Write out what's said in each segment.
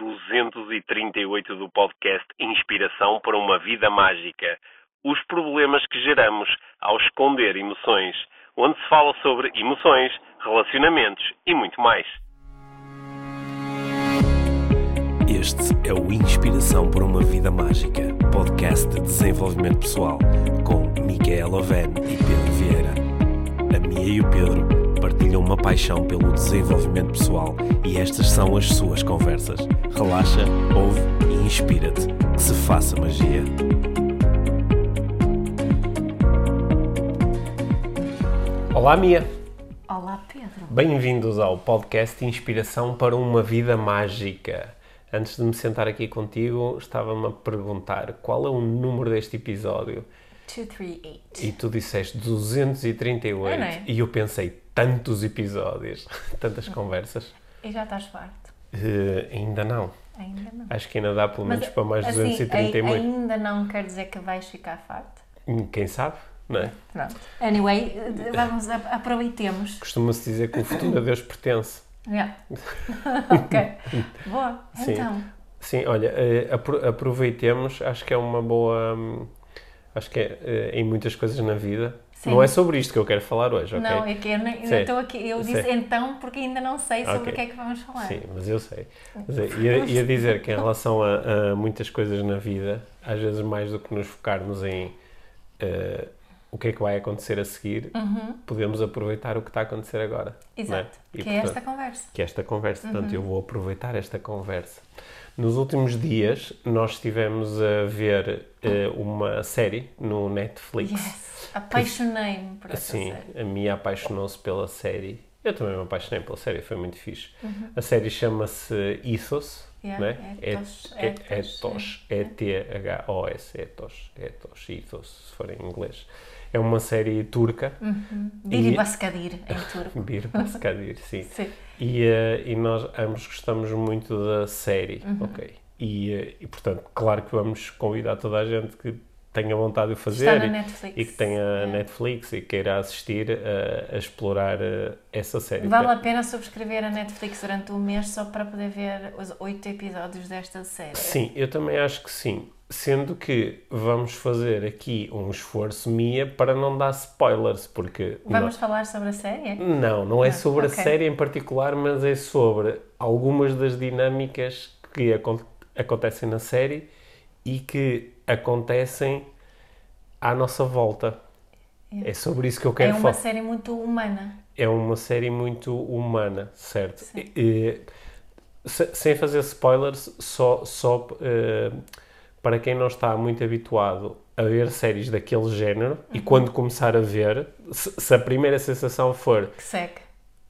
238 do podcast Inspiração para uma Vida Mágica. Os problemas que geramos ao esconder emoções, onde se fala sobre emoções, relacionamentos e muito mais. Este é o Inspiração para uma Vida Mágica, podcast de desenvolvimento pessoal, com Micaela Oven e Pedro Vieira. A Mia e o Pedro partilham uma paixão pelo desenvolvimento pessoal e estas são as suas conversas. Relaxa, ouve e inspira-te. Que se faça magia. Olá, Mia. Olá, Pedro. Bem-vindos ao podcast Inspiração para uma Vida Mágica. Antes de me sentar aqui contigo, estava-me a perguntar qual é o número deste episódio 238. e tu disseste 238 É, é? e eu pensei tantos episódios, tantas conversas. E já estás farto? Eh, ainda não. Ainda não. Acho que ainda dá pelo menos para mais assim, 238. ai- ainda não quer dizer que vais ficar farto. Hum, Quem sabe, não é? Pronto. Anyway, vamos, a- aproveitemos. Costuma-se dizer que o futuro a Deus pertence. Yeah. ok. Boa. Sim. Então, Sim, olha, eh, apro- aproveitemos, acho que é uma boa. hum, Acho que é eh, em muitas coisas na vida. Sim. Não é sobre isto que eu quero falar hoje, ok? não, é que eu ainda estou aqui. Eu disse Sim. então porque ainda não sei sobre Ok. o que é que vamos falar. Sim, mas eu sei. Mas é, ia, ia dizer que em relação a, a muitas coisas na vida, às vezes mais do que nos focarmos em eh, o que é que vai acontecer a seguir, podemos aproveitar o que está a acontecer agora. é? Uhum. Exato. E, que é esta portanto, conversa. que é esta conversa. Uhum. Portanto, eu vou aproveitar esta conversa. Nos últimos dias, nós estivemos a ver eh, uma série no Netflix. Yes. Apaixonei-me por essa Sim, série. a minha apaixonou-se pela série. Eu também me apaixonei pela série, foi muito fixe. Uhum. A série chama-se Ethos, Yeah, né? Ethos, Ethos, Ethos, é. E-T-H-O-S, Ethos, Ethos, Ethos, se for em inglês. É uma série turca. Diri E- Baskadir, em turco. Bir Baskadir, sim. Sim. E, eh, e nós ambos gostamos muito da série, Uhum. ok? E, eh, e, portanto, claro que vamos convidar toda a gente que tenha vontade de fazer e, Netflix. e que tenha É. Netflix e queira assistir a, a explorar essa série. Vale a pena subscrever a Netflix durante um mês só para poder ver os oito episódios desta série. Sim, eu também acho que sim. Sendo que vamos fazer aqui um esforço minha para não dar spoilers, porque Vamos falar sobre a série? Não, não é sobre ok. a série em particular, mas é sobre algumas das dinâmicas que acon- acontecem na série e que acontecem à nossa volta. É sobre isso que eu É quero uma falar. série muito humana. É uma série muito humana, certo? E- e, se- sem fazer spoilers, só, só eh, para quem não está muito habituado a ver séries daquele género Uhum. e quando começar a ver, se, se a primeira sensação for Que segue.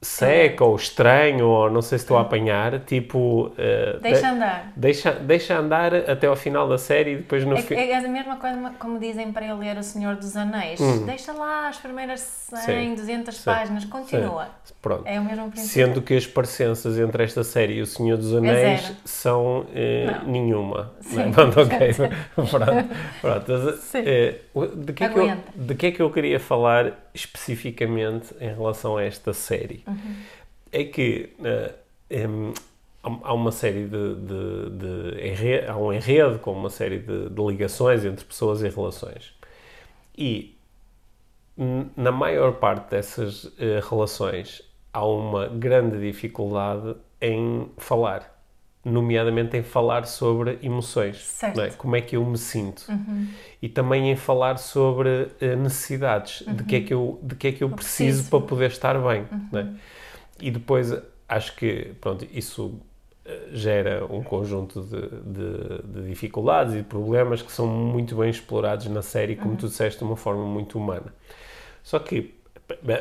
Seca ou estranho ou não sei se estou a apanhar, tipo... eh, Deixa de- andar. deixa, deixa andar até ao final da série e depois no É, fim... é a mesma coisa como dizem para eu ler O Senhor dos Anéis. Deixa lá as primeiras 100, Hum. Sim. 200 Sim. páginas, continua. Pronto. É o mesmo princípio. Sendo que as parecenças entre esta série e O Senhor dos Anéis zero. são Não. nenhuma. Sim. Não é? Pronto, ok. Pronto. Pronto. Sim. eh, de, que é que eu, de que é que eu queria falar especificamente em relação a esta série? Uhum. É que eh, em, há uma série de, de, de enre- há um enredo com uma série de, de ligações entre pessoas e relações. E na maior parte dessas eh, relações há uma grande dificuldade em falar, nomeadamente em falar sobre emoções, é? como é que eu me sinto e também em falar sobre eh, necessidades, de que é que eu de que é que eu preciso, preciso. para poder estar bem, não é? E depois acho que pronto isso eh, gera um conjunto de, de- de dificuldades e de problemas que são muito bem explorados na série, como tu disseste, de uma forma muito humana. Só que,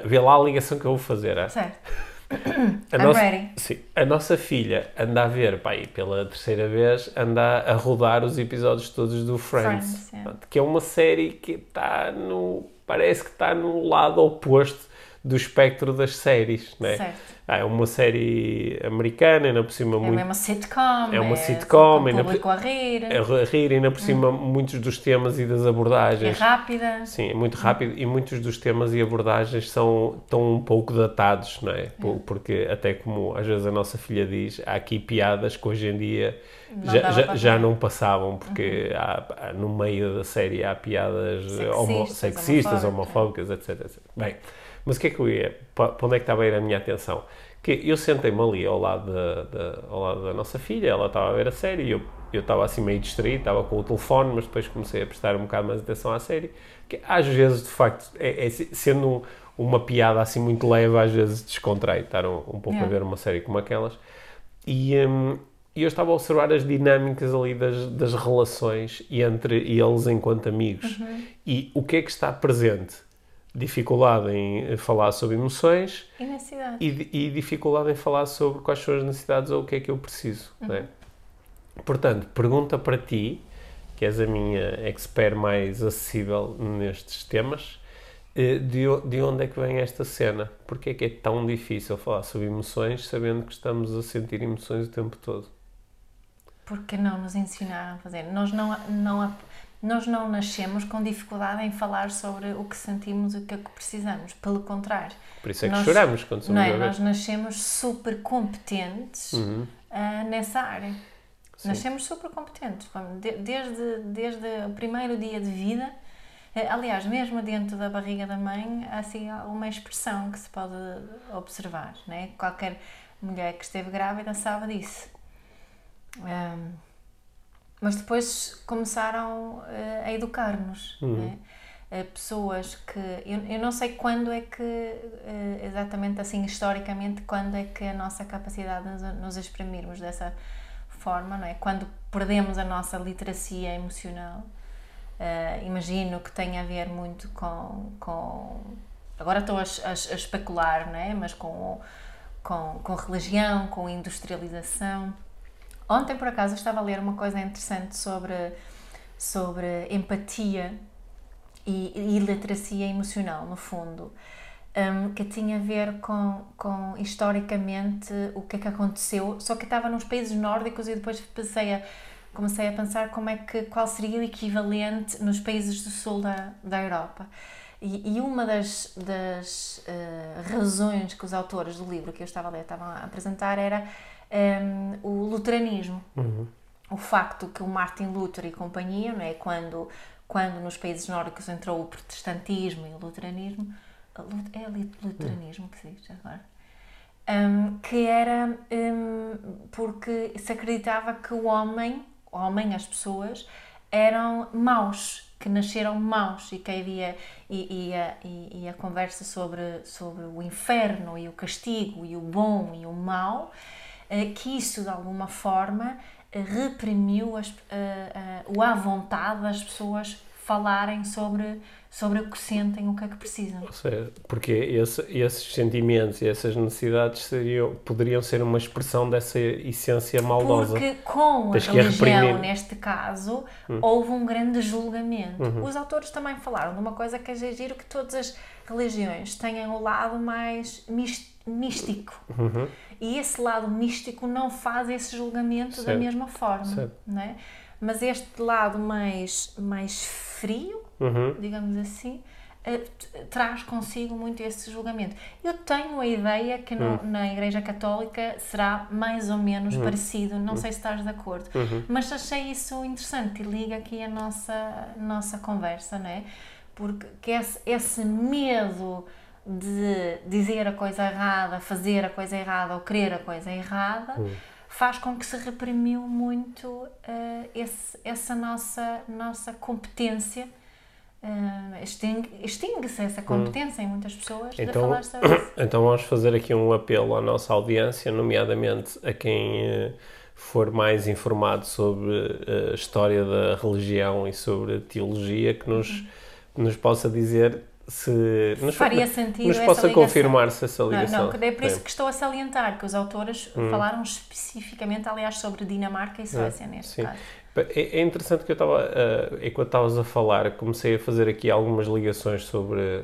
vê lá a ligação que eu vou fazer. ah. Certo. A I'm nossa, ready. sim, a nossa filha anda a ver, pá, aí pela terceira vez, anda a rodar os episódios todos do Friends, Friends, yeah. Que é uma série que está no. parece que está no lado oposto do espectro das séries, né? Certo. Ah, é uma série americana, ainda por cima É muito uma sitcom. É uma assim, sitcom, com ainda o público a rir. a rir, ainda por cima muitos dos temas e das É abordagens. rápida. Sim, é muito rápido e muitos dos temas e abordagens são tão um pouco datados, não é? Por- Porque até como às vezes a nossa filha diz, há aqui piadas que hoje em dia Não já, já, já não passavam, porque há- há- no meio da série há piadas Sexistas, homo- sexistas, homofóbicas. homofóbicas, etc, etc. Bem, mas o que é que eu ia, pa- para onde é que estava a ir a minha atenção? Que eu sentei-me ali ao lado da, da- ao lado da nossa filha, ela estava a ver a série e eu, eu estava assim meio distraído, estava com o telefone, mas depois comecei a prestar um bocado mais atenção à série, que às vezes, de facto, é, é se- sendo um- uma piada assim muito leve, às vezes descontrai estar um, um pouco a Yeah. ver uma série como aquelas. E, hum, e eu estava a observar as dinâmicas ali das, das relações e entre eles enquanto amigos. E o que é que está presente? Dificuldade em falar sobre emoções E e, di- dificuldade em falar sobre quais são as necessidades ou o que é que eu preciso. não é? Portanto, pergunta para ti, que és a minha expert mais acessível nestes temas, eh, de, de onde é que vem esta cena? Porque é que é tão difícil falar sobre emoções sabendo que estamos a sentir emoções o tempo todo? Porque não nos ensinaram a fazer. Nós não, não, nós não nascemos com dificuldade em falar sobre o que sentimos e o que é que precisamos. Pelo contrário. Por isso é que Nós- choramos quando somos Não é? Nós nascemos super competentes Uhum. ah, nessa área. Sim. Nascemos super competentes. Desde, desde o primeiro dia de vida, eh, aliás, mesmo dentro da barriga da mãe, há assim uma expressão que se pode observar. Né? Qualquer mulher que esteve grávida sabe disso. Ahm, mas depois começaram eh, a educar-nos. né? Eh, pessoas que. Eu, eu não sei quando é que, eh, exatamente assim, historicamente, quando é que a nossa capacidade de nos, nos exprimirmos dessa forma, não é? Quando perdemos a nossa literacia emocional. Imagino que tenha a ver muito com. com agora estou a, a- a especular, não é? Mas com, com, com religião, com industrialização. Ontem, por acaso, estava a ler uma coisa interessante sobre, sobre empatia e, e literacia emocional, no fundo, um, que tinha a ver com, com historicamente o que é que aconteceu, só que estava nos países nórdicos e depois pensei a, comecei a pensar como é que, qual seria o equivalente nos países do sul da, da Europa. E, e uma das, das eh, razões que os autores do livro que eu estava a ler estavam a apresentar era um, o luteranismo o facto que o Martin Luther e companhia, não é? quando, quando nos países nórdicos entrou o protestantismo e o luteranismo, é luteranismo que se diz agora, Hum, que era hum, porque se acreditava que o homem, o homem, as pessoas, eram maus, que nasceram maus e que havia e, e, a, e, a conversa sobre, sobre o inferno e o castigo e o bom e o mau, que isso de alguma forma eh, reprimiu as, eh, eh, o à vontade das pessoas falarem sobre, sobre o que sentem, o que é que precisam. Ou seja, porque esse- esses sentimentos e essas necessidades seriam, poderiam ser uma expressão dessa essência maldosa. Porque com a Tens que a religião. Hum. neste caso, houve um grande julgamento. Os autores também falaram de uma coisa que é giro, que todas as religiões têm o lado mais mis- místico. Uhum. E esse lado místico não faz esse julgamento da Certo. mesma forma. Certo. Não é? Mas este lado mais, mais frio, Uhum. digamos assim, eh, traz consigo muito esse julgamento. Eu tenho a ideia que no- Hum. na Igreja Católica será mais ou menos parecido, não sei se estás de acordo, Uhum. mas achei isso interessante e liga aqui a nossa, nossa conversa, não é? Porque que esse, esse medo de dizer a coisa errada, fazer a coisa errada ou querer a coisa errada faz com que se reprimiu muito eh, esse- essa nossa, nossa competência. extingue- Extingue-se essa competência em muitas pessoas de Então, falar sobre isso. então vamos fazer aqui um apelo à nossa audiência, nomeadamente a quem eh, for mais informado sobre a história da religião e sobre a teologia, que nos, nos possa dizer se... Nos, Faria sentido nos possa confirmar se essa Não, ligação... não, que é por isso que estou a salientar que os autores falaram especificamente, aliás, sobre Dinamarca e Suécia, neste sim. caso. É é interessante que eu estava, eh, enquanto estavas a falar, comecei a fazer aqui algumas ligações sobre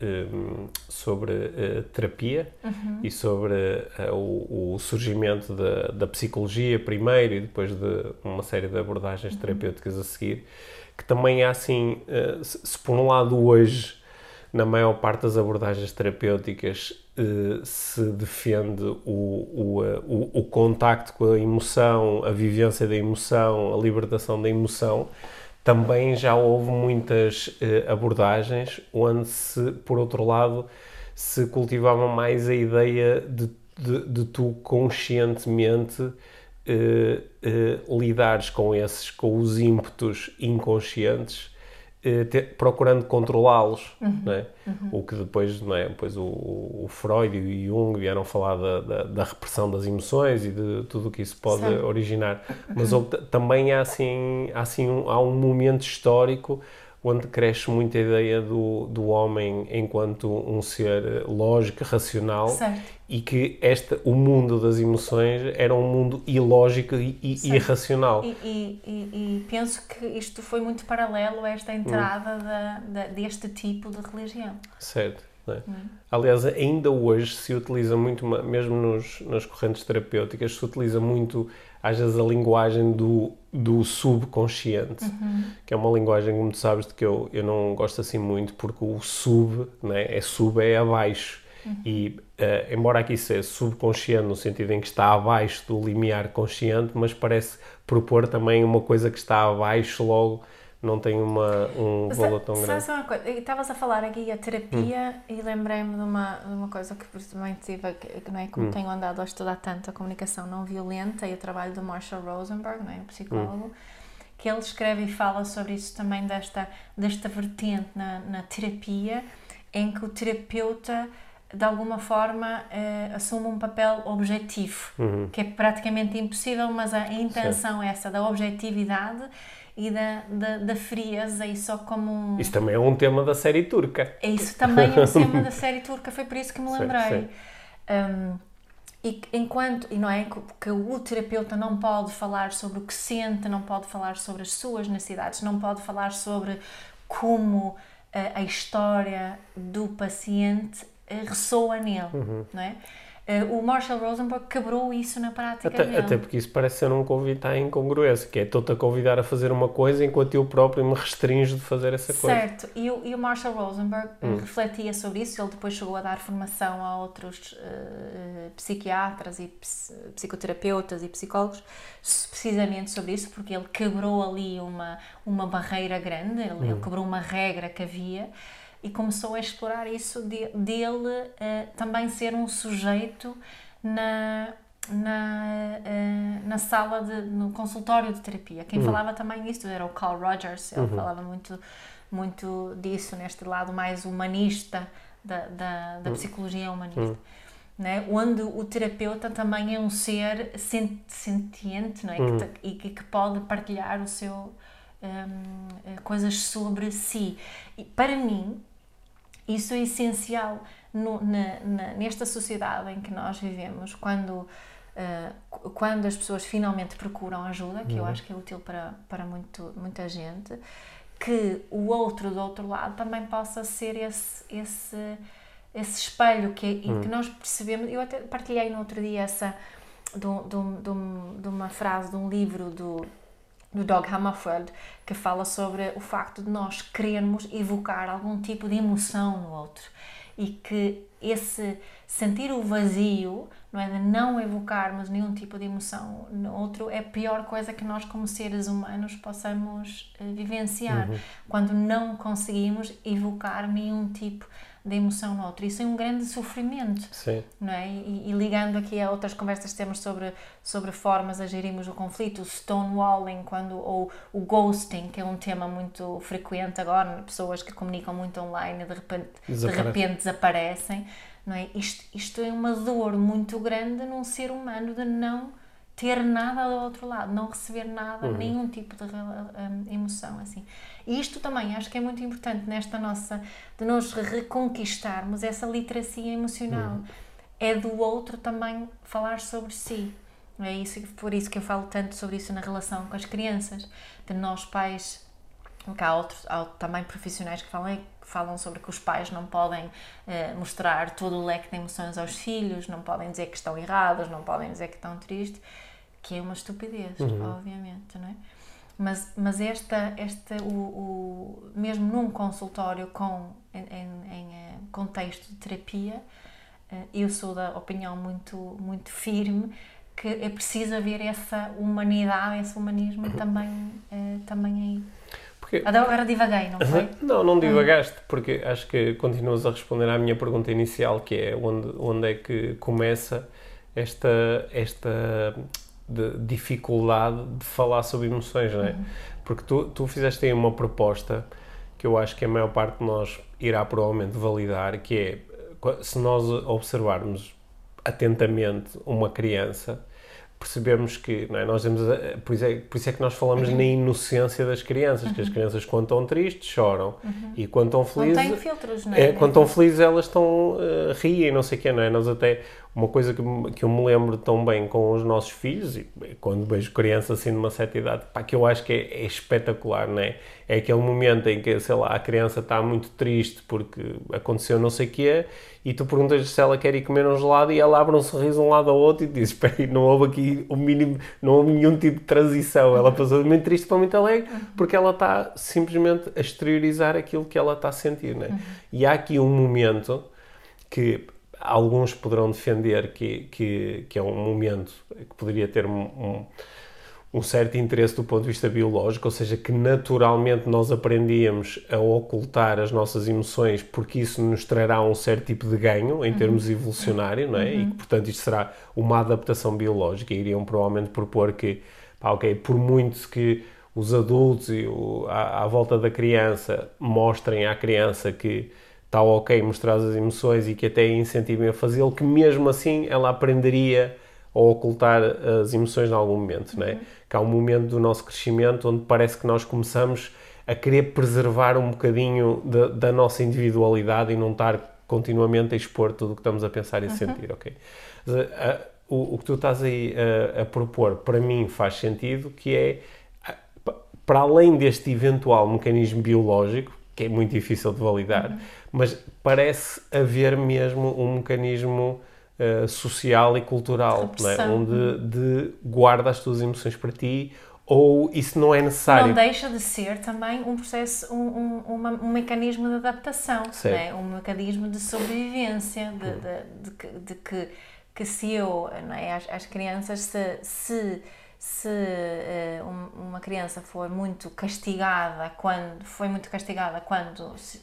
um, sobre uh, terapia Uhum. e sobre uh, o, o surgimento da, da psicologia primeiro e depois de uma série de abordagens Uhum. terapêuticas a seguir, que também há assim, uh, se, se por um lado hoje, na maior parte das abordagens terapêuticas, uh, se defende o, o, uh, o, o contacto com a emoção, a vivência da emoção, a libertação da emoção, também já houve muitas eh, abordagens onde se, por outro lado, se cultivava mais a ideia de, de, de tu conscientemente eh, eh, lidares com esses, com os ímpetos inconscientes, eh, te- procurando controlá-los, não é? O que depois, não é? Depois o, o Freud e o Jung vieram falar da, da, da repressão das emoções e de tudo o que isso pode Certo. originar. Mas t- também há assim, há assim um, há um momento histórico onde cresce muito a ideia do, do homem enquanto um ser lógico, racional Certo. E que esta, o mundo das emoções era um mundo ilógico e, e irracional. E, e- e- penso que isto foi muito paralelo a esta entrada da- da- deste tipo de religião. Certo. é? Aliás, ainda hoje se utiliza muito, mesmo nos, nas correntes terapêuticas, se utiliza muito, às vezes, a linguagem do, do subconsciente, que é uma linguagem, como tu sabes, de que eu, eu não gosto assim muito, porque o sub, né, é sub é abaixo. E, eh, embora aqui seja subconsciente, no sentido em que está abaixo do limiar consciente, mas parece propor também uma coisa que está abaixo, logo não tem uma, um valor tão grande. Sabes uma coisa? Estavas a falar aqui a terapia e lembrei-me de uma, de uma coisa que também tive, que, não é como tenho andado a estudar tanto a comunicação não violenta e o trabalho do Marshall Rosenberg, não é? o psicólogo, que ele escreve e fala sobre isso também, desta, desta vertente na, na terapia, em que o terapeuta de alguma forma eh, assume um papel objetivo, Uhum. que é praticamente impossível, mas a intenção é essa da objetividade e da, da, da frieza e só como um... Isso também é um tema da série turca. É Isso também é um tema da série turca, foi por isso que me Sim, lembrei. sim. Um, e enquanto, e não é que, o terapeuta não pode falar sobre o que sente, não pode falar sobre as suas necessidades, não pode falar sobre como eh, a história do paciente ressoa nele, Uhum. não é? Eh, o Marshall Rosenberg quebrou isso na prática Até, dele. até porque isso parece ser um convite à incongruência, que é estou-te a convidar a fazer uma coisa enquanto eu próprio me restringo de fazer essa coisa. Hum. Certo, e o, e o Marshall Rosenberg eh, refletia sobre isso, ele depois chegou a dar formação a outros eh, psiquiatras e ps- psicoterapeutas e psicólogos precisamente sobre isso, porque ele quebrou ali uma, uma barreira grande, ele, Hum. ele quebrou uma regra que havia e começou a explorar isso de, dele eh, também ser um sujeito na, na, eh, na sala, de, no consultório de terapia. Quem falava também disso era o Carl Rogers, ele falava muito, muito disso, neste lado mais humanista da, da, da psicologia humanista. Né? Onde o terapeuta também é um ser sen- sentiente não é? Que te- e que, pode partilhar o seu hum, eh, coisas sobre si. E para mim, isso é essencial no- na- na- nesta sociedade em que nós vivemos, quando, qu- quando as pessoas finalmente procuram ajuda, que eu acho que é útil para, para muito, muita gente, que o outro do outro lado também possa ser esse, esse, esse espelho que, e que nós percebemos. Eu até partilhei no outro dia essa de, de de de uma frase de um livro do do Doug Hammarskjöld que fala sobre o facto de nós querermos evocar algum tipo de emoção no outro. E que esse sentir o vazio, não é de não evocarmos nenhum tipo de emoção no outro é a pior coisa que nós como seres humanos possamos eh, vivenciar. Quando não conseguimos evocar nenhum tipo de emoção no outro. Isso é um grande sofrimento Sim. não é? E, e ligando aqui a outras conversas que temos sobre, sobre formas a gerirmos o conflito, o stonewalling quando, ou o ghosting, que é um tema muito frequente agora, pessoas que comunicam muito online e de repente, de repente desaparecem, não é? Isto, isto é uma dor muito grande num ser humano de não ter nada do outro lado, não receber nada, nenhum tipo de hum, emoção assim. E isto também acho que é muito importante nesta nossa de nós reconquistarmos essa literacia emocional. É do outro também falar sobre si. É isso por isso que eu falo tanto sobre isso na relação com as crianças, de nós pais que há, outros, há também profissionais que falam, falam sobre que os pais não podem eh, mostrar todo o leque de emoções aos filhos, não podem dizer que estão errados, não podem dizer que estão tristes, que é uma estupidez, Uhum. obviamente, não é? Mas, mas esta, esta o, o- mesmo num consultório com, em, em- em, eh, contexto de terapia, eh, eu sou da opinião muito, muito firme que é preciso haver essa humanidade, esse humanismo também, eh, também aí. Porque, Agora divaguei, não foi? não, não divagaste, porque acho que continuas a responder à minha pergunta inicial, que é onde, onde é que começa esta, esta de- dificuldade de falar sobre emoções, não é? Porque tu, tu fizeste aí uma proposta que eu acho que a maior parte de nós irá provavelmente validar, que é qu- se nós observarmos atentamente uma criança, percebemos que não é? nós temos a- por, isso é, por isso é que nós falamos na inocência das crianças, que as crianças quando estão tristes choram e quando estão Não felizes tem filtros, não é? é, quando estão felizes elas estão uh, riem, não sei o quê, não é? Nós até, uma coisa que, que eu me lembro tão bem com os nossos filhos, e quando vejo crianças assim numa certa idade, pá, que eu acho que é, é espetacular, não é? É aquele momento em que, sei lá, a criança está muito triste porque aconteceu não sei o quê, e tu perguntas se ela quer ir comer um gelado e ela abre um sorriso de um lado ao outro e diz, espera aí, não houve aqui o mínimo, não houve nenhum tipo de transição, ela passou de muito triste para muito alegre, porque ela está simplesmente a exteriorizar aquilo que ela está a sentir, não é? E há aqui um momento que alguns poderão defender que, que, que é um momento que poderia ter um, um, um certo interesse do ponto de vista biológico, ou seja, que naturalmente nós aprendíamos a ocultar as nossas emoções porque isso nos trará um certo tipo de ganho em termos evolucionário, não é? E que, portanto, isto será uma adaptação biológica. E iriam provavelmente propor que, pá, ok, por muito que os adultos e o, à, à volta da criança mostrem à criança que está ok mostrar as emoções e que até a incentivem a fazê-lo, que mesmo assim ela aprenderia a ocultar as emoções em algum momento, não é? Que há um momento do nosso crescimento onde parece que nós começamos a querer preservar um bocadinho da, da nossa individualidade e não estar continuamente a expor tudo o que estamos a pensar e a sentir, ok? Ah, o, o que tu estás aí a, a propor, para mim, faz sentido, que é, pa- para além deste eventual mecanismo biológico, que é muito difícil de validar, mas parece haver mesmo um mecanismo uh, social e cultural, não é? Onde de guarda as tuas emoções para ti, ou isso não é necessário. Não deixa de ser também um processo, um, um, uma- um mecanismo de adaptação, é? um mecanismo de sobrevivência, de, de, de que, de que, que se eu, não é? as, as crianças, se, se, se um- uma criança for muito castigada quando, foi muito castigada quando se,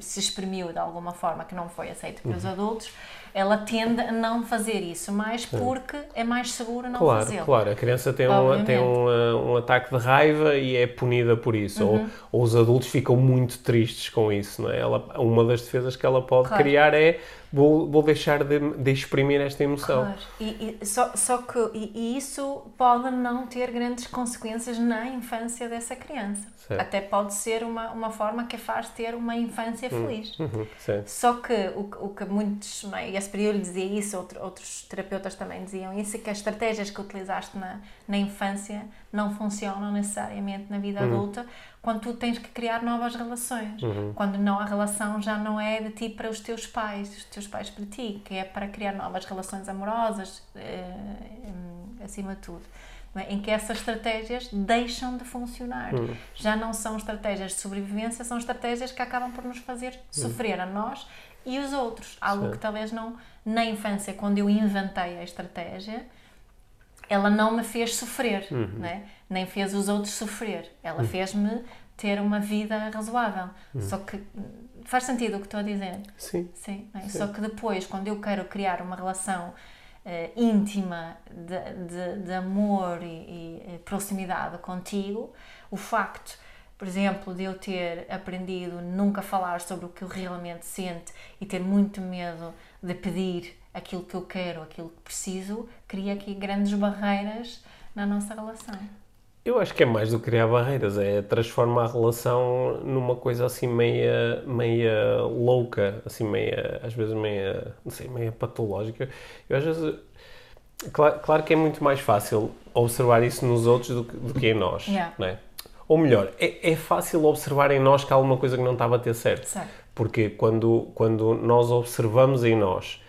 se exprimiu de alguma forma que não foi aceito pelos Uhum. adultos, ela tende a não fazer isso, mais porque é mais seguro não Claro, fazê-lo. claro. A criança tem, um, tem um, uh, um ataque de raiva e é punida por isso. Uhum. Ou, ou os adultos ficam muito tristes com isso, não é? Ela, uma das defesas que ela pode Claro. criar é vou, vou deixar de, de exprimir esta emoção. Claro. E, e só, só que e, e isso pode não ter grandes consequências na infância dessa criança. Certo. Até pode ser uma, uma forma que faz ter uma infância feliz. Uhum, sim. Só que o, que- o que muitos, é? e esse período dizia isso, outro- outros terapeutas também diziam isso, que as estratégias que utilizaste na, na infância não funcionam necessariamente na vida adulta quando tu tens que criar novas relações. Quando não a relação já não é de ti para os teus pais, os teus pais para ti, que é para criar novas relações amorosas, eh, acima de tudo. É? Em que essas estratégias deixam de funcionar. Já não são estratégias de sobrevivência, são estratégias que acabam por nos fazer sofrer a nós e os outros. Algo Sim. que talvez não, na infância, quando eu inventei a estratégia, ela não me fez sofrer, né? nem fez os outros sofrer. Ela fez-me ter uma vida razoável. Só que hum, faz sentido o que estou a dizer. Sim. Sim, é? Só que depois, quando eu quero criar uma relação eh, íntima de, de, de amor e, e, eh, proximidade contigo, o facto, por exemplo, de eu ter aprendido nunca falar sobre o que eu realmente sinto e ter muito medo de pedir aquilo que eu quero, aquilo que preciso, cria aqui grandes barreiras na nossa relação. Eu acho que é mais do que criar barreiras, é transformar a relação numa coisa assim meia, meia louca, assim meia, às vezes meia, não sei, meia patológica. Eu às vezes, claro, claro que é muito mais fácil observar isso nos outros do que, do que em nós, Yeah. não é? Ou melhor, é, é fácil observar em nós que há alguma coisa que não estava a ter certo. Certo. Porque quando, quando nós observamos em nós,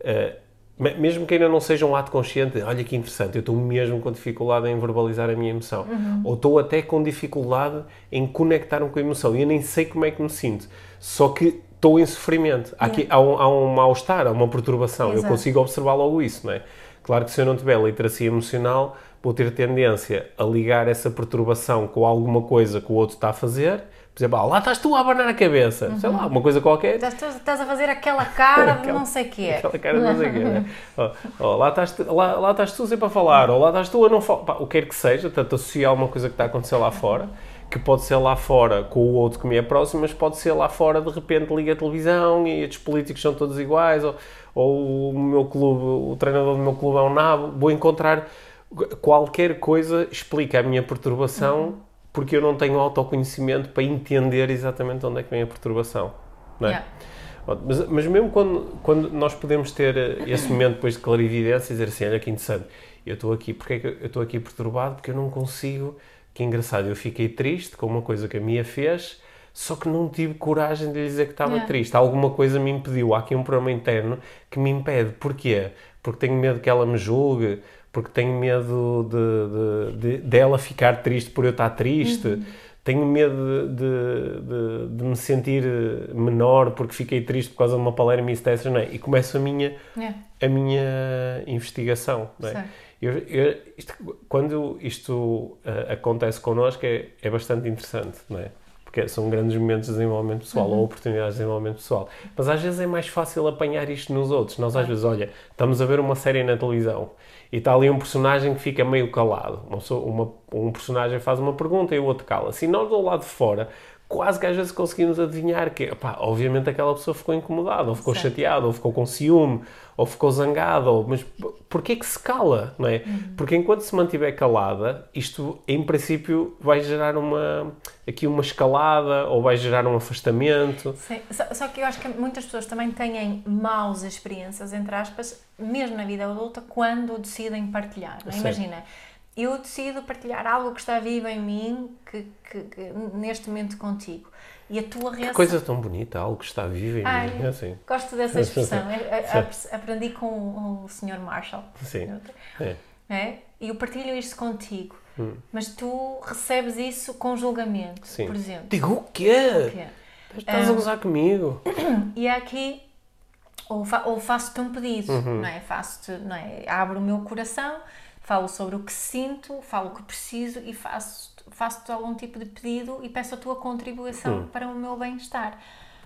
uh, mesmo que ainda não seja um ato consciente, olha que interessante, eu estou mesmo com dificuldade em verbalizar a minha emoção. Uhum. Ou estou até com dificuldade em conectar-me com a emoção e eu nem sei como é que me sinto. Só que estou em sofrimento. Há, aqui, há, um, há um mal-estar, há uma perturbação. Exato. Eu consigo observar logo isso, não é? Claro que se eu não tiver literacia emocional, vou ter tendência a ligar essa perturbação com alguma coisa que o outro está a fazer. Por exemplo, ah, lá estás tu a abanar a cabeça. Sei lá, uma coisa qualquer. Estás, estás a fazer aquela cara de não sei o que é. Aquela cara de não sei o que é. Oh, oh, lá, estás, tu- lá, lá estás tu sempre a falar, ou lá estás tu a não falar. O que quer que seja, tanto associar uma coisa que está a acontecer lá fora, que pode ser lá fora com o outro que me é próximo, mas pode ser lá fora, de repente liga a televisão e estes políticos são todos iguais, ou, ou o meu clube, o treinador do meu clube é um nabo. Vou encontrar qualquer coisa explica a minha perturbação porque eu não tenho autoconhecimento para entender exatamente onde é que vem a perturbação. Não é? Yeah. Mas, mas mesmo quando, quando nós podemos ter eh, esse momento depois de clarividência e dizer assim, olha que interessante, eu estou aqui, porque é que eu estou aqui perturbado? Porque eu não consigo, que engraçado, eu fiquei triste com uma coisa que a minha fez, só que não tive coragem de lhe dizer que estava Yeah. triste. Alguma coisa me impediu, há aqui um problema interno que me impede. Porquê? Porque tenho medo que ela me julgue, porque tenho medo de, de, de- dela ficar triste por eu estar triste, tenho medo de, de, de- de me sentir menor porque fiquei triste por causa de uma palermice dessas, não é? E começo a minha, Yeah. a minha investigação, não é? Eu, eu- isto- quando isto eh, acontece connosco é, é bastante interessante, não é? Porque são grandes momentos de desenvolvimento pessoal ou oportunidades de desenvolvimento pessoal. Mas às vezes é mais fácil apanhar isto nos outros. Nós às vezes, olha, estamos a ver uma série na televisão e está ali um personagem que fica meio calado. Uma um personagem faz uma pergunta e o outro cala-se. E nós do lado de fora, quase que às vezes conseguimos adivinhar que, obviamente aquela pessoa ficou incomodada, ou ficou Certo. chateada, ou ficou com ciúme, ou ficou zangada, ou, mas porquê que se cala, não é? Porque enquanto se mantiver calada, isto em princípio vai gerar uma, aqui uma escalada, ou vai gerar um afastamento. Sim, Só, só que eu acho que muitas pessoas também têm maus experiências, entre aspas, mesmo na vida adulta, quando decidem partilhar. é? Imagina, eu decido partilhar algo que está vivo em mim, que, que- que neste momento contigo. E a tua Que reação. coisa tão bonita, algo que está vivo em Ai, mim. É assim. Gosto dessa expressão. Eu- eu- Aprendi com o Sr. Marshall. Sim. É. É? E eu partilho isto contigo. Mas tu recebes isso com julgamento, Hum. Sim. por exemplo. Digo o quê? O quê? Estás a gozar comigo? E aqui, ou, fa ou faço-te um pedido, Uhum. não é? Faço-te, não é? Abro o meu coração, falo sobre o que sinto, falo o que preciso e faço- faço-te algum tipo de pedido e peço a tua contribuição Hum. para o meu bem-estar.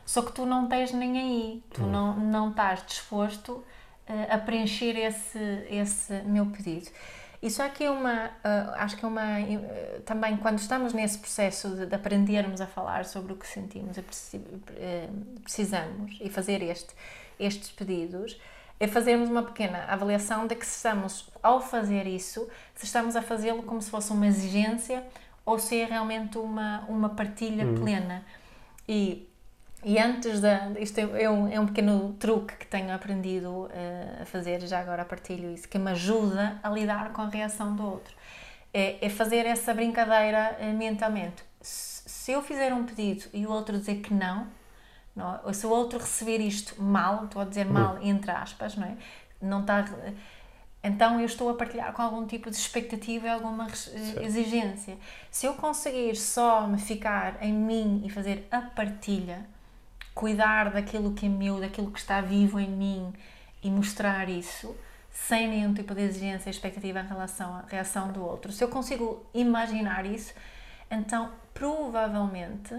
Só que tu não tens nem aí, tu Hum. não, não estás disposto eh, a preencher esse, esse meu pedido. Isso aqui é uma, ah, acho que é uma, eh, também quando estamos nesse processo de, de aprendermos a falar sobre o que sentimos e preci- precisamos e fazer este, estes pedidos, é fazermos uma pequena avaliação de que estamos, ao fazer isso, se estamos a fazê-lo como se fosse uma exigência ou se é realmente uma, uma partilha plena. E e antes da. Isto é, é um, é um pequeno truque que tenho aprendido eh, a fazer, já agora partilho isso, que me ajuda a lidar com a reação do outro. É, é fazer essa brincadeira eh, mentalmente. Se, se eu fizer um pedido e o outro dizer que não, não é? se o outro receber isto mal, estou a dizer mal entre aspas, não é? Não está. Então eu estou a partilhar com algum tipo de expectativa e alguma eh, exigência. Se eu conseguir só me ficar em mim e fazer a partilha, cuidar daquilo que é meu, daquilo que está vivo em mim e mostrar isso sem nenhum tipo de exigência e expectativa em relação à reação do outro. Se eu consigo imaginar isso, então provavelmente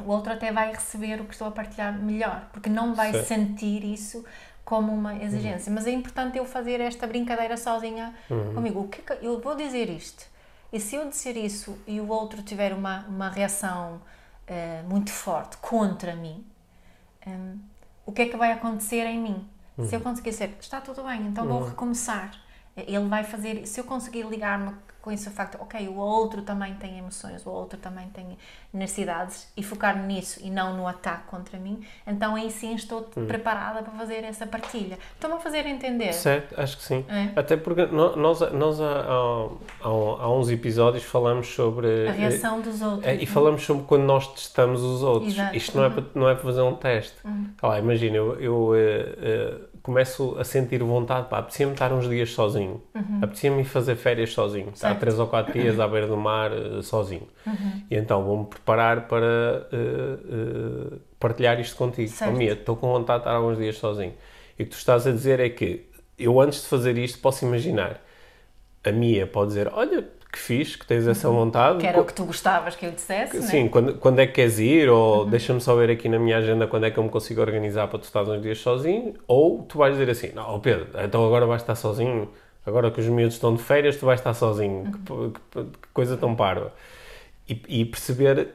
o outro até vai receber o que estou a partilhar melhor, porque não vai Certo. sentir isso como uma exigência. Mas é importante eu fazer esta brincadeira sozinha comigo. O que é que eu vou dizer isto? E se eu disser isso e o outro tiver uma, uma reação eh, muito forte contra mim, hum, o que é que vai acontecer em mim? Se eu conseguir dizer, está tudo bem, então vou recomeçar. Ele vai fazer, se eu conseguir ligar-me com esse facto, ok, o outro também tem emoções, o outro também tem necessidades e focar nisso e não no ataque contra mim, então aí sim estou hum. preparada para fazer essa partilha. Estão-me a fazer entender? Certo, acho que sim. É? Até porque nós, nós há, há, há, uns episódios falamos sobre... A reação dos outros. É, e falamos sobre quando nós testamos os outros. Exato. Isto não, uhum. é para, não é para fazer um teste. Uhum. Ah, imagina, eu, eu uh, uh, começo a sentir vontade, pá, apetecia-me estar uns dias sozinho, uhum. apetecia-me fazer férias sozinho, estar três ou quatro dias à beira do mar uh, sozinho. Uhum. E então vou-me preparar para uh, uh, partilhar isto contigo. Oh, Mia, estou com vontade de estar alguns dias sozinho. E o que tu estás a dizer é que eu antes de fazer isto posso imaginar, a Mia pode dizer, olha, que fiz, que tens essa uhum. vontade. Que era o que tu gostavas que eu dissesse, Sim, né? quando, quando é que queres ir, ou uhum. deixa-me só ver aqui na minha agenda quando é que eu me consigo organizar para tu estar uns dias sozinho, ou tu vais dizer assim, não, Pedro, então agora vais estar sozinho, agora que os miúdos estão de férias, tu vais estar sozinho, uhum. que, que, que, coisa tão parva. E, e, perceber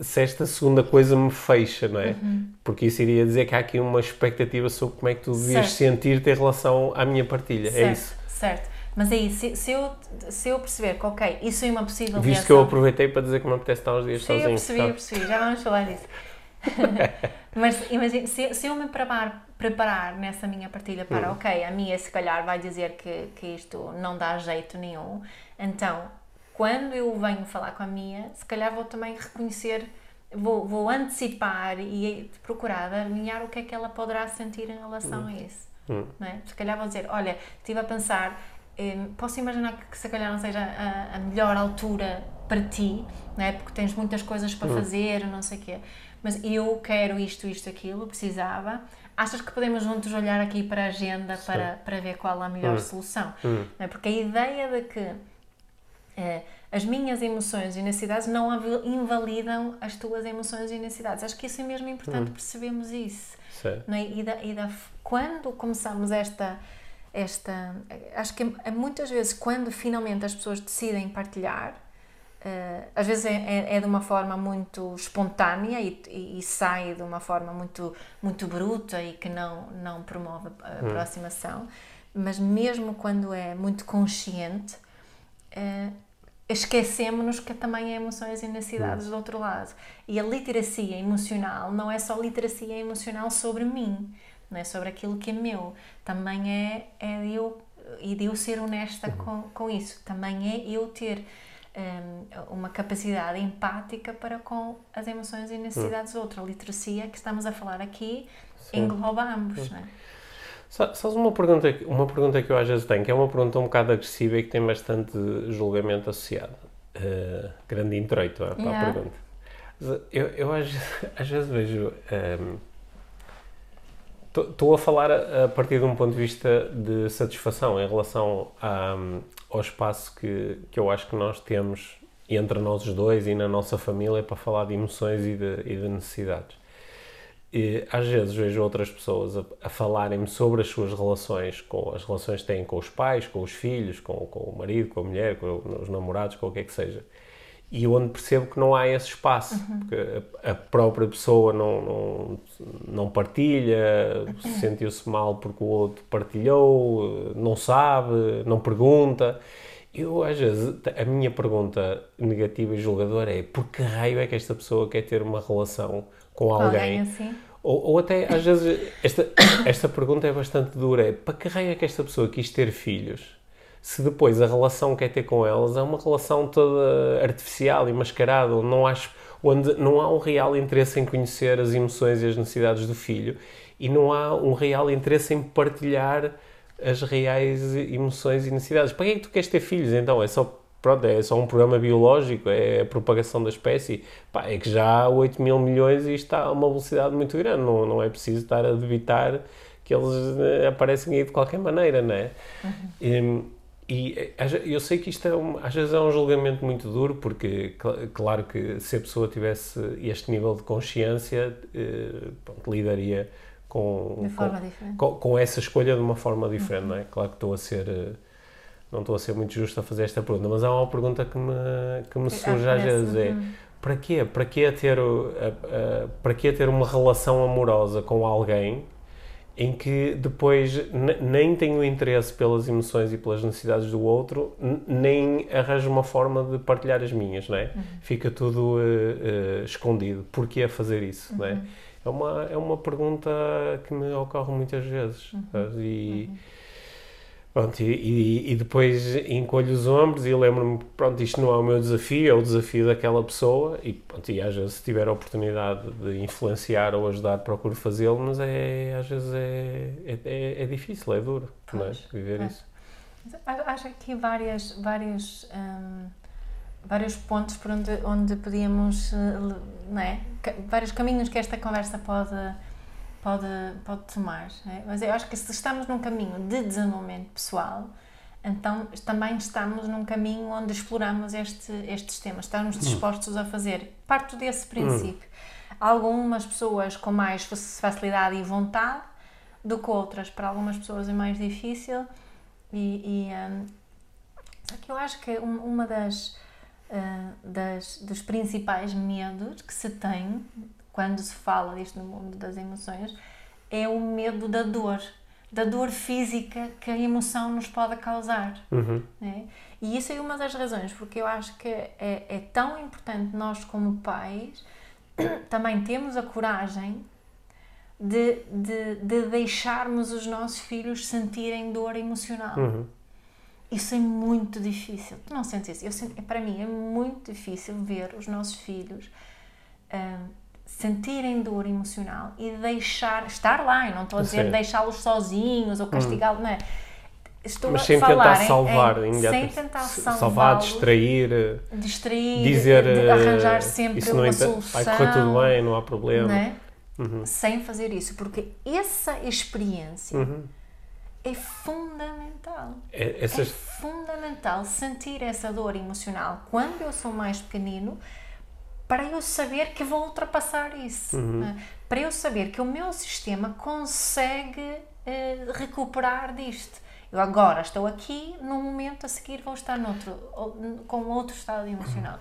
se esta segunda coisa me fecha, não é? Uhum. Porque isso iria dizer que há aqui uma expectativa sobre como é que tu devias sentir-te em relação à minha partilha, é certo, é isso? Certo. Mas aí, se, se, eu, se eu perceber que, ok, isso é uma possível Visto que eu aproveitei para dizer que me apetece estar uns dias Sim, sozinho. eu percebi, eu percebi. Já vamos falar disso. Mas imagina, se, se eu me preparar, preparar nessa minha partilha para, hum. ok, a minha se calhar vai dizer que, que isto não dá jeito nenhum, então, quando eu venho falar com a minha, se calhar vou também reconhecer vou, vou antecipar e procurar alinhar o que é que ela poderá sentir em relação hum. a isso. Hum. É? Se calhar vou dizer, olha, estive a pensar posso imaginar que se calhar não seja a, a, melhor altura para ti, não é? porque tens muitas coisas para hum. fazer, não sei o quê, mas eu quero isto, isto, aquilo, precisava. Achas que podemos juntos olhar aqui para a agenda para, para ver qual a melhor hum. solução? Hum. É? Porque a ideia de que é, as minhas emoções e necessidades não invalidam as tuas emoções e necessidades. Acho que isso é mesmo importante hum. percebermos isso. Não é? e, da, e da, quando começamos esta esta. Acho que é, muitas vezes, quando finalmente as pessoas decidem partilhar, uh, às vezes é, é, é, de uma forma muito espontânea e, e, e, sai de uma forma muito, muito bruta e que não, não promove a hum. aproximação, mas mesmo quando é muito consciente. Uh, esquecemos-nos que também há emoções e necessidades hum. do outro lado. E a literacia emocional não é só literacia emocional sobre mim, não é sobre aquilo que é meu. Também é, é de eu, e de eu ser honesta uhum. com, com isso. Também é eu ter um, uma capacidade empática para com as emoções e necessidades do outro. A literacia que estamos a falar aqui Sim. engloba ambos, uhum. não é? Só, uma pergunta, uma pergunta que eu às vezes tenho, que é uma pergunta um bocado agressiva e que tem bastante julgamento associado. Uh, grande introito para yeah. a pergunta. Eu, eu às, às vezes vejo um, Estou a falar a, partir de um ponto de vista de satisfação em relação a, ao espaço que, que eu acho que nós temos entre nós os dois e na nossa família para falar de emoções e de, e de necessidades. E, às vezes vejo outras pessoas a, a falarem-me sobre as suas relações, com as relações que têm com os pais, com os filhos, com, com o marido, com a mulher, com os namorados, com o que é que seja e onde percebo que não há esse espaço, uhum. porque a, própria pessoa não, não, não partilha, uhum. sentiu-se mal porque o outro partilhou, não sabe, não pergunta. Eu, às vezes, a minha pergunta negativa e julgadora é por que raio é que esta pessoa quer ter uma relação com, com alguém? assim? Ou, ou, até, às vezes, esta, esta pergunta é bastante dura, é para que raio é que esta pessoa quis ter filhos? Se depois a relação que quer ter com elas é uma relação toda artificial e mascarada, onde não, acho, onde não há um real interesse em conhecer as emoções e as necessidades do filho e não há um real interesse em partilhar as reais emoções e necessidades. Para que é que tu queres ter filhos então? É só, pronto, é só um programa biológico, é a propagação da espécie. Pá, é que já há 8 mil milhões e está a uma velocidade muito grande, não, não é preciso estar a debitar que eles eh, aparecem aí de qualquer maneira, não é? Uhum. E, e eh, eu sei que isto é um, às vezes é um julgamento muito duro, porque claro que se a pessoa tivesse este nível de consciência, eh, pronto, lidaria com, com, com, com, essa escolha de uma forma diferente, uhum. não é? Claro que estou a ser, eh, não estou a ser muito justo a fazer esta pergunta, mas há uma pergunta que me, que me surge às vezes, é uhum. para quê? Para quê ter, para quê ter uma relação amorosa com alguém em que depois nem tenho interesse pelas emoções e pelas necessidades do outro, nem arranjo uma forma de partilhar as minhas, não é? Fica tudo eh, eh, escondido. Porquê fazer isso, não é? É uma, é uma pergunta que me ocorre muitas vezes. sabes? E, Pronto, e, e, e depois encolho os ombros e lembro-me, pronto, isto não é o meu desafio, é o desafio daquela pessoa e, pronto, e às vezes se tiver a oportunidade de influenciar ou ajudar, procuro fazê-lo, mas é, às vezes é, é, é, é difícil, é duro, não é? Pois, Viver pois. isso. Acho aqui várias, vários, hum, vários pontos por onde, onde podíamos, eh, não é? Vários caminhos que esta conversa pode, pode, pode tomar. é? Mas eu acho que se estamos num caminho de desenvolvimento pessoal, então também estamos num caminho onde exploramos este, estes temas, estamos dispostos a fazer. Parto desse princípio. Algumas pessoas com mais fac- facilidade e vontade do que outras, para algumas pessoas é mais difícil. E, e, hum, só que eu acho que um- uma das, ah, das dos principais medos que se tem quando se fala disto no mundo das emoções é o medo da dor, da dor física que a emoção nos pode causar. Uhum. né? E isso é uma das razões, porque eu acho que é, é tão importante nós, como pais, também temos a coragem de, de, de deixarmos os nossos filhos sentirem dor emocional. Uhum. Isso é muito difícil. Tu não sentes isso? Eu para mim é muito difícil ver os nossos filhos hum, sentirem dor emocional e deixar, estar lá. Eu não estou a dizer deixá-los sozinhos ou castigá-los, não é? Estou Mas sem falar tentar em- salvar, em- ainda sem é- tentar salvar, distrair, distrair, dizer de eh, arranjar sempre isso não uma é, vai solução. correr tudo bem, não há problema. é? Uhum. Sem fazer isso, porque essa experiência Uhum. é fundamental. É- É essas fundamental sentir essa dor emocional quando eu sou mais pequenino para eu saber que vou ultrapassar isso. né? Para eu saber que o meu sistema consegue eh, recuperar disto. Eu agora estou aqui, no momento a seguir vou estar noutro, ou- com outro estado emocional.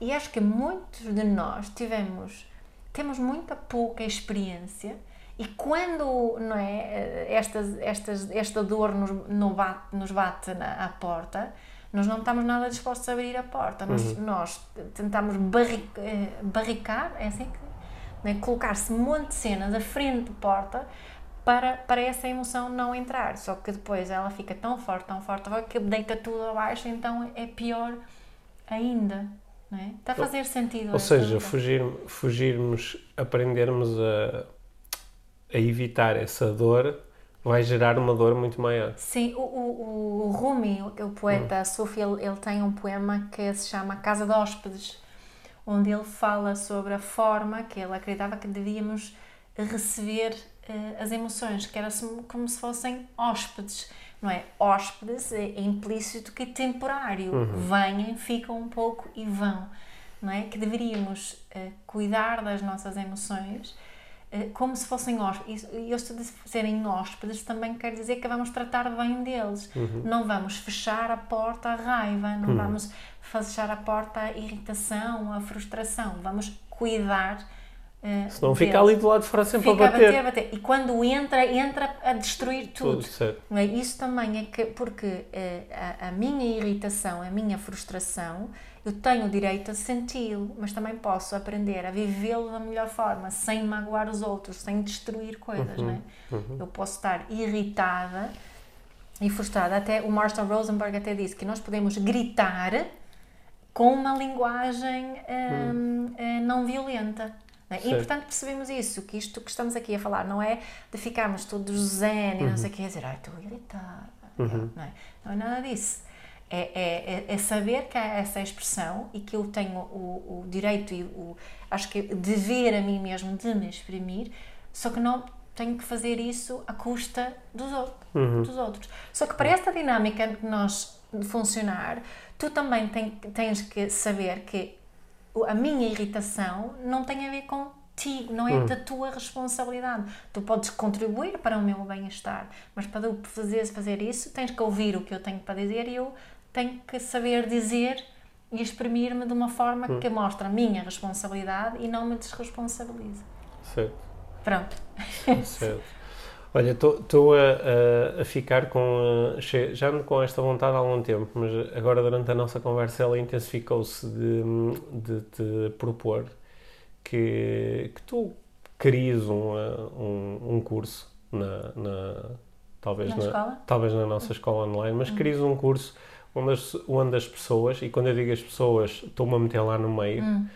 E acho que muitos de nós tivemos, temos muita pouca experiência e quando não é, estas, estas, esta dor nos, no bate, nos bate na, à porta, nós não estamos nada dispostos a abrir a porta. Nós, nós tentamos barri, eh, barricar, é assim que né, colocar-se um monte de cenas à frente da porta para, para essa emoção não entrar. Só que depois ela fica tão forte, tão forte, que deita tudo abaixo, então é pior ainda. Não é? Está a fazer sentido. Ou seja, fugir, fugirmos, aprendermos a, a evitar essa dor vai gerar uma dor muito maior. Sim, o, o, o Rumi, o poeta sufi, ele, ele tem um poema que se chama Casa de Hóspedes, onde ele fala sobre a forma que ele acreditava que devíamos receber eh, as emoções, que era como se fossem hóspedes, não é? Hóspedes é, é implícito que é temporário, vêm, ficam um pouco e vão, não é? Que deveríamos eh, cuidar das nossas emoções como se fossem hóspedes. E eu estou de serem hóspedes também quer dizer que vamos tratar bem deles. Não vamos fechar a porta à raiva, não vamos fechar a porta à irritação, à frustração. Vamos cuidar. Eh, Senão fica deles. ali do lado de fora sempre Fica a bater. a bater. E quando entra, entra a destruir tudo. Tudo. Não é? Isso também é que, porque eh, a, a minha irritação, a minha frustração, eu tenho o direito a senti-lo, mas também posso aprender a vivê-lo da melhor forma, sem magoar os outros, sem destruir coisas. Uhum, não é? Eu posso estar irritada e frustrada. Até o Marshall Rosenberg até disse que nós podemos gritar com uma linguagem hum, eh, não violenta. É? E, Certo. portanto, percebemos isso, que isto que estamos aqui a falar não é de ficarmos todos zen e não sei o que, dizer, ai, estou irritada. Não, é? não é nada disso. É, é, é- é saber que há essa expressão e que eu tenho o, o direito e o, acho que dever a mim mesmo de me exprimir, só que não tenho que fazer isso à custa dos, outros dos outros. Só que para esta dinâmica de nós funcionar, tu também tens que saber que a minha irritação não tem a ver contigo, não é da tua responsabilidade. Tu podes contribuir para o meu bem-estar, mas para eu fazer, fazer isso, tens que ouvir o que eu tenho para dizer e eu tenho que saber dizer e exprimir-me de uma forma que mostre a minha responsabilidade e não me desresponsabilize. certo. Pronto. certo. Olha, estou a, a, ficar com. A, já com esta vontade há algum tempo, mas agora durante a nossa conversa ela intensificou-se de, de te propor que, que tu crias um, um, um curso na, na talvez na, na, talvez na nossa escola online, mas hum. crias um curso onde as, onde as pessoas, e quando eu digo as pessoas, estou-me a meter lá no meio, hum.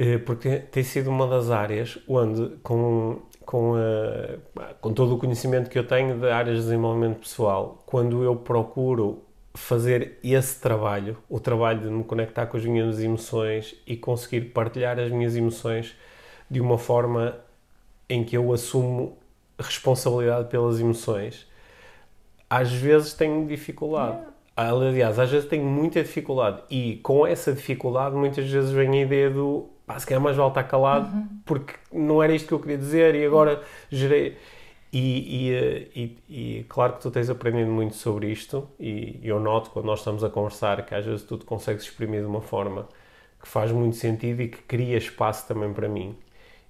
Eh, porque tem sido uma das áreas onde, com, com, a, com todo o conhecimento que eu tenho de áreas de desenvolvimento pessoal, quando eu procuro fazer esse trabalho, o trabalho de me conectar com as minhas emoções e conseguir partilhar as minhas emoções de uma forma em que eu assumo responsabilidade pelas emoções, às vezes tenho dificuldade. Aliás, às vezes tenho muita dificuldade e com essa dificuldade muitas vezes vem a ideia do pá, se calhar mais vale estar calado uhum. porque não era isto que eu queria dizer e agora gerei... E, e, e, e, claro que tu tens aprendido muito sobre isto e eu noto quando nós estamos a conversar que às vezes tu te consegues exprimir de uma forma que faz muito sentido e que cria espaço também para mim.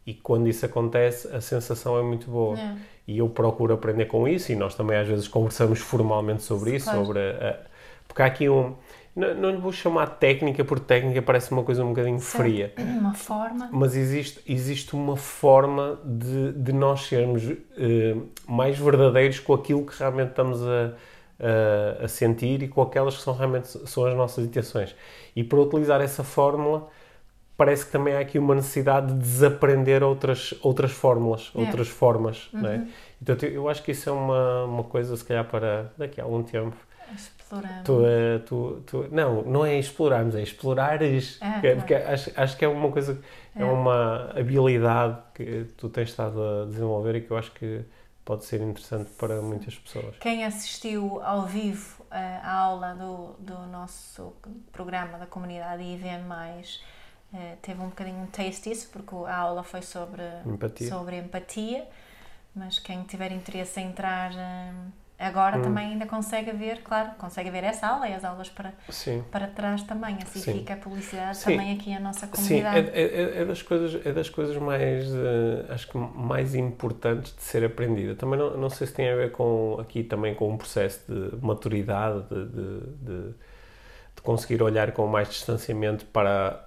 E quando isso acontece, a sensação é muito boa. É. E eu procuro aprender com isso, e nós também às vezes conversamos formalmente sobre isso, claro. sobre a, porque há aqui um. Não, não vou chamar técnica, porque técnica parece uma coisa um bocadinho certo. fria. Uma forma. Mas existe, existe uma forma de, de nós sermos uh, mais verdadeiros com aquilo que realmente estamos a, a, a, sentir e com aquelas que são realmente são as nossas intenções. E para utilizar essa fórmula parece que também há aqui uma necessidade de desaprender outras, outras fórmulas, é. outras formas. Uhum. É? Uhum. Então eu acho que isso é uma, uma coisa, se calhar, para daqui a algum tempo. Explorando. Tu, uh, tu, tu, não, não é explorarmos, é explorares. Ah, é, porque acho, acho que é uma coisa, é. é uma habilidade que tu tens estado a desenvolver e que eu acho que pode ser interessante para muitas pessoas. Quem assistiu ao vivo uh, à aula do, do nosso programa da comunidade IVM+, Uh, teve um bocadinho um taste disso, porque a aula foi sobre empatia, sobre empatia mas quem tiver interesse em entrar agora hum. também ainda consegue ver, claro, consegue ver essa aula e as aulas para, Sim. para trás também, assim Sim. fica a publicidade Sim. também aqui a nossa comunidade. Sim, é, é, é, das coisas, é das coisas mais, uh, acho que mais importantes de ser aprendida. Também não, não sei se tem a ver com, aqui também com um processo de maturidade, de, de, de, de conseguir olhar com mais distanciamento para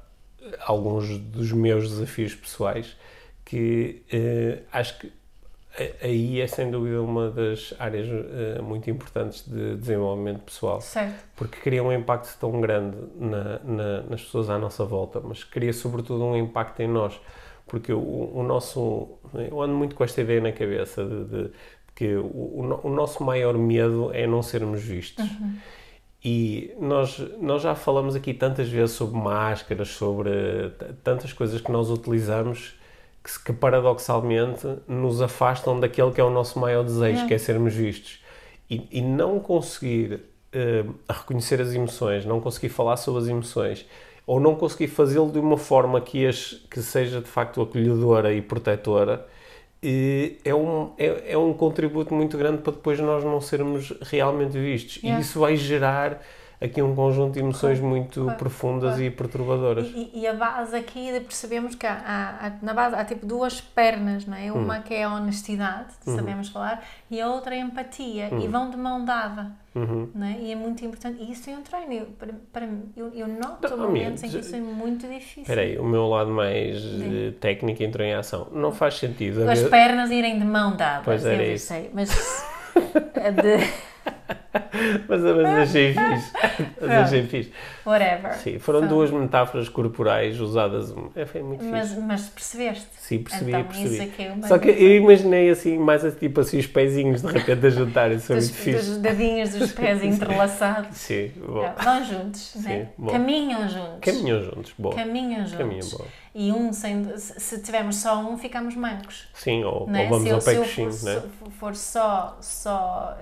alguns dos meus desafios pessoais que uh, acho que aí é sem dúvida uma das áreas uh, muito importantes de desenvolvimento pessoal. Certo. Porque cria um impacto tão grande na, na, nas pessoas à nossa volta, mas cria sobretudo um impacto em nós. Porque o, o nosso. Eu ando muito com esta ideia na cabeça de, de, que o, o, nosso maior medo é não sermos vistos. Uhum. E nós, nós já falamos aqui tantas vezes sobre máscaras, sobre tantas coisas que nós utilizamos que, que paradoxalmente nos afastam daquele que é o nosso maior desejo, é. que é sermos vistos. E, e não conseguir uh, reconhecer as emoções, não conseguir falar sobre as emoções, ou não conseguir fazê-lo de uma forma que, as, que seja de facto acolhedora e protetora, é um, é, é um contributo muito grande para depois nós não sermos realmente vistos. Yeah. E isso vai gerar aqui um conjunto de emoções muito claro, profundas claro. e perturbadoras. E, e, a base aqui percebemos que há, há, na base há tipo duas pernas, não é? Uma hum. que é a honestidade, uhum. sabemos falar, e a outra é a empatia, uhum. e vão de mão dada. Uhum. É? E é muito importante. E isso é um treino. Eu, para, para eu, eu noto não, momentos em que isso é muito difícil. Espera aí, o meu lado mais Sim. técnico entrou em ação. Não faz sentido. As pernas irem de mão dada. Pois era isso. Sei, mas de... mas, mas achei fixe. Mas achei fixe. Whatever. Sim, foram so. duas metáforas corporais usadas. É, foi muito mas, fixe. Mas percebeste? Sim, percebi, então, percebi. Isso é é Só que eu imaginei assim, mais tipo assim, os pezinhos de repente a juntarem. Isso muito fixe. Dos dedinhos dos pés entrelaçados. Sim, bom. Vão juntos, Sim, né? Caminham juntos. Caminham juntos, bom. Caminham juntos. Caminham, bom e um sem, se tivermos só um ficamos mancos sim ou, né? ou vamos se ao pé coxinho se né? for só só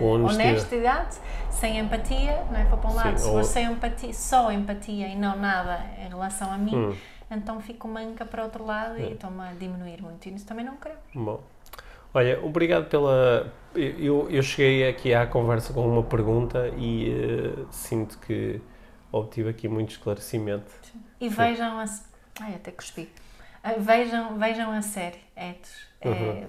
um, uh, honestidade sem empatia não é para um lado sim, se for ou... sem empatia só empatia e não nada em relação a mim hum. então fico manca para outro lado e estou-me a diminuir muito e isso também não queremos bom olha obrigado pela eu, eu cheguei aqui à conversa com uma pergunta e uh, sinto que obtive aqui muito esclarecimento. E vejam a. Ai, até cuspi. Ah, vejam, vejam a série, Etos. É, uhum.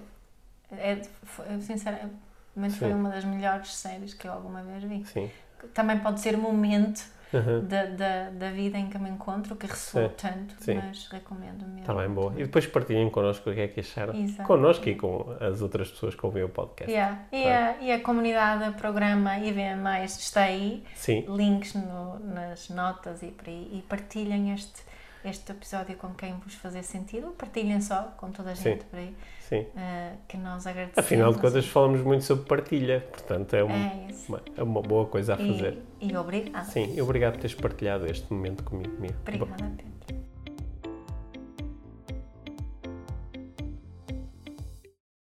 É, foi, sinceramente, foi Sim. uma das melhores séries que eu alguma vez vi. Sim. Também pode ser momento Uhum. da, da, da vida em que me encontro, que ressoou Sim, tanto, sim. mas recomendo mesmo. Está bem, boa. E depois partilhem connosco o que é que acharam. Exato. Connosco e com as outras pessoas que ouvem o podcast. Yeah. E, a, e a comunidade, programa IVM Mais está aí, Sim, links no- nas notas e por aí, e partilhem este, este episódio com quem vos fazer sentido, partilhem só com toda a gente Sim. por aí, sim. eh, que nós agradecemos. Afinal de contas, falamos muito sobre partilha, portanto é, um- É uma, é uma boa coisa a fazer. E, e obrigada. Sim, e obrigado por teres partilhado este momento comigo. Obrigada, Pedro.